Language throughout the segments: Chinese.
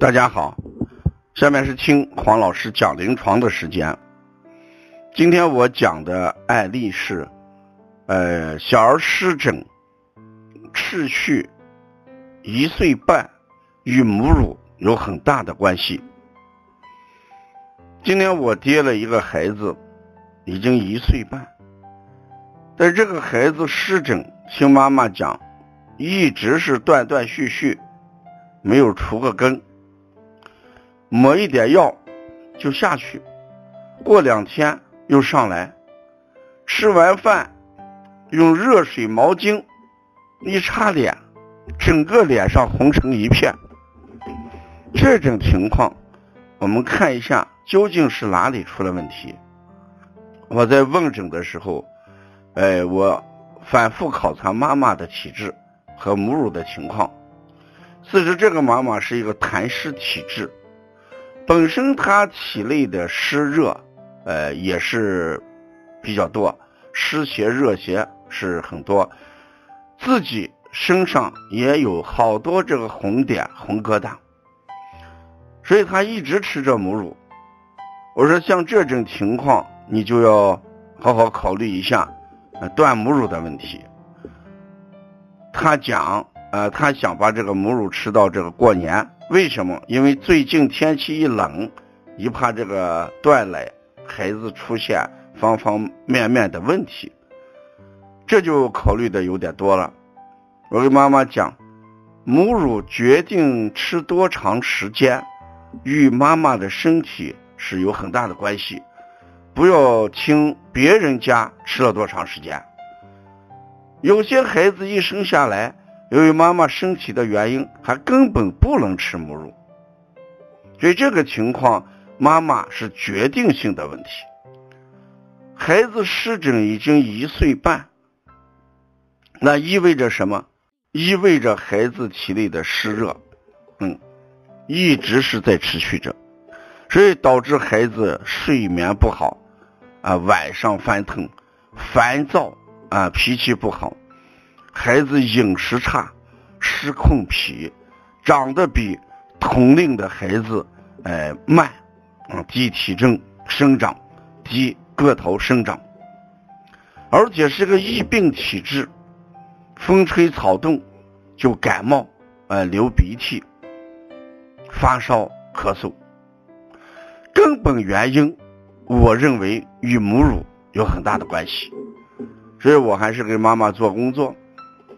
大家好，下面是听黄老师讲临床的时间。今天我讲的案例是，呃，小儿湿疹，持续一岁半，与母乳有很大的关系。今天我接了一个孩子，已经一岁半，但这个孩子湿疹，听妈妈讲，一直是断断续续，没有除个根。抹一点药就下去，过两天又上来。吃完饭用热水毛巾一擦脸，整个脸上红成一片。这种情况，我们看一下究竟是哪里出了问题。我在问诊的时候，哎，我反复考察妈妈的体质和母乳的情况。此时这个妈妈是一个痰湿体质。本身他体内的湿热，呃，也是比较多，湿邪热邪是很多，自己身上也有好多这个红点红疙瘩，所以他一直吃着母乳。我说像这种情况，你就要好好考虑一下断母乳的问题。他讲，呃，他想把这个母乳吃到这个过年。为什么？因为最近天气一冷，一怕这个断奶，孩子出现方方面面的问题，这就考虑的有点多了。我跟妈妈讲，母乳决定吃多长时间，与妈妈的身体是有很大的关系。不要听别人家吃了多长时间，有些孩子一生下来。由于妈妈身体的原因，还根本不能吃母乳，所以这个情况，妈妈是决定性的问题。孩子湿疹已经一岁半，那意味着什么？意味着孩子体内的湿热，嗯，一直是在持续着，所以导致孩子睡眠不好，啊，晚上翻腾、烦躁啊，脾气不好。孩子饮食差，失控脾，长得比同龄的孩子哎慢，啊低体重生长，低个头生长，而且是个易病体质，风吹草动就感冒，呃流鼻涕，发烧咳嗽，根本原因我认为与母乳有很大的关系，所以我还是给妈妈做工作。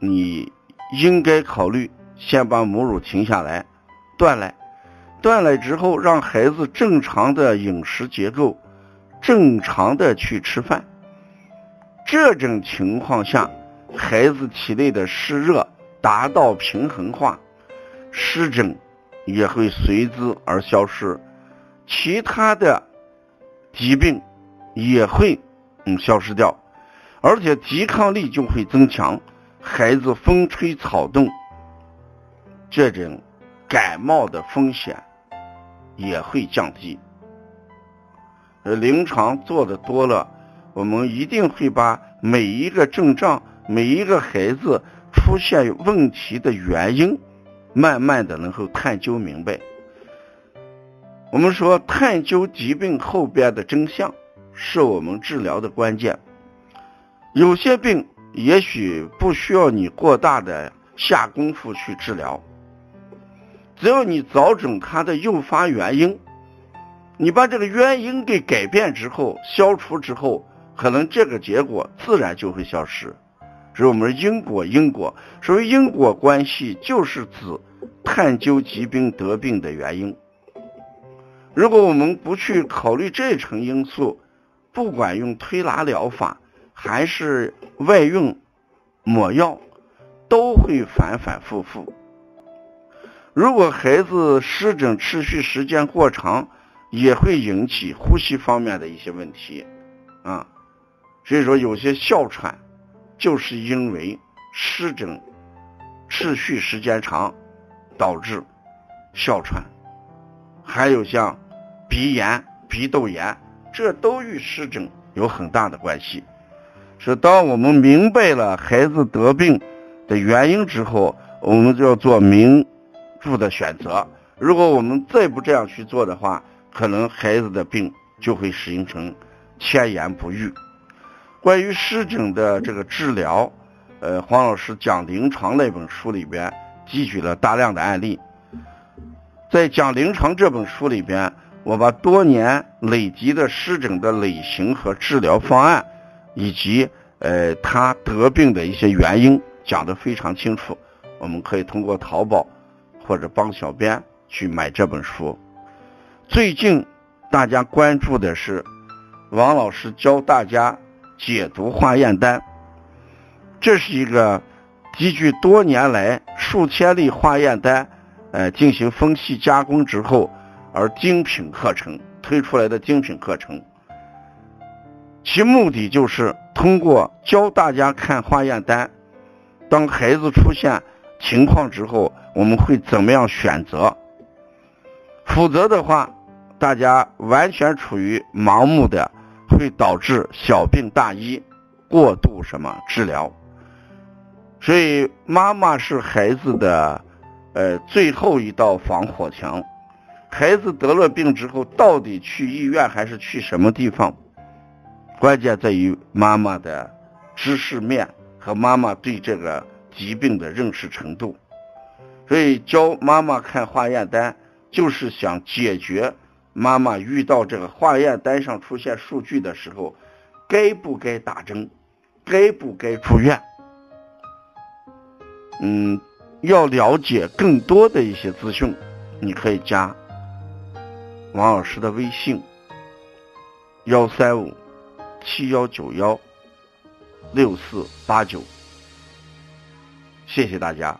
你应该考虑先把母乳停下来，断奶，断奶之后让孩子正常的饮食结构，正常的去吃饭。这种情况下，孩子体内的湿热达到平衡化，湿疹也会随之而消失，其他的疾病也会嗯消失掉，而且抵抗力就会增强。孩子风吹草动，这种感冒的风险也会降低。呃，临床做的多了，我们一定会把每一个症状、每一个孩子出现问题的原因，慢慢的能够探究明白。我们说，探究疾病后边的真相，是我们治疗的关键。有些病。也许不需要你过大的下功夫去治疗，只要你找准它的诱发原因，你把这个原因给改变之后、消除之后，可能这个结果自然就会消失。所以我们因果因果，所谓因果关系，就是指探究疾病得病的原因。如果我们不去考虑这层因素，不管用推拿疗法。还是外用抹药，都会反反复复。如果孩子湿疹持续时间过长，也会引起呼吸方面的一些问题啊。所以说，有些哮喘就是因为湿疹持续时间长导致哮喘，还有像鼻炎、鼻窦炎，这都与湿疹有很大的关系。是当我们明白了孩子得病的原因之后，我们就要做明智的选择，如果我们再不这样去做的话，可能孩子的病就会形成千言不愈。关于湿疹的这个治疗，呃，黄老师讲临床那本书里边汲取了大量的案例。在讲临床这本书里边，我把多年累积的湿疹的类型和治疗方案，以及呃他得病的一些原因讲得非常清楚。我们可以通过淘宝或者帮小编去买这本书。最近大家关注的是王老师教大家解读化验单，这是一个积聚多年来数千例化验单，呃，进行分析加工之后而精品课程推出来的精品课程。其目的就是通过教大家看化验单，当孩子出现。情况之后，我们会怎么样选择？否则的话，大家完全处于盲目的，会导致小病大医，过度什么治疗。所以，妈妈是孩子的呃最后一道防火墙。孩子得了病之后，到底去医院还是去什么地方？关键在于妈妈的知识面和妈妈对这个。疾病的认识程度，所以教妈妈看化验单，就是想解决妈妈遇到这个化验单上出现数据的时候，该不该打针，该不该住院。嗯，要了解更多的一些资讯，你可以加王老师的微信：幺三五七幺九幺六四八九。谢谢大家。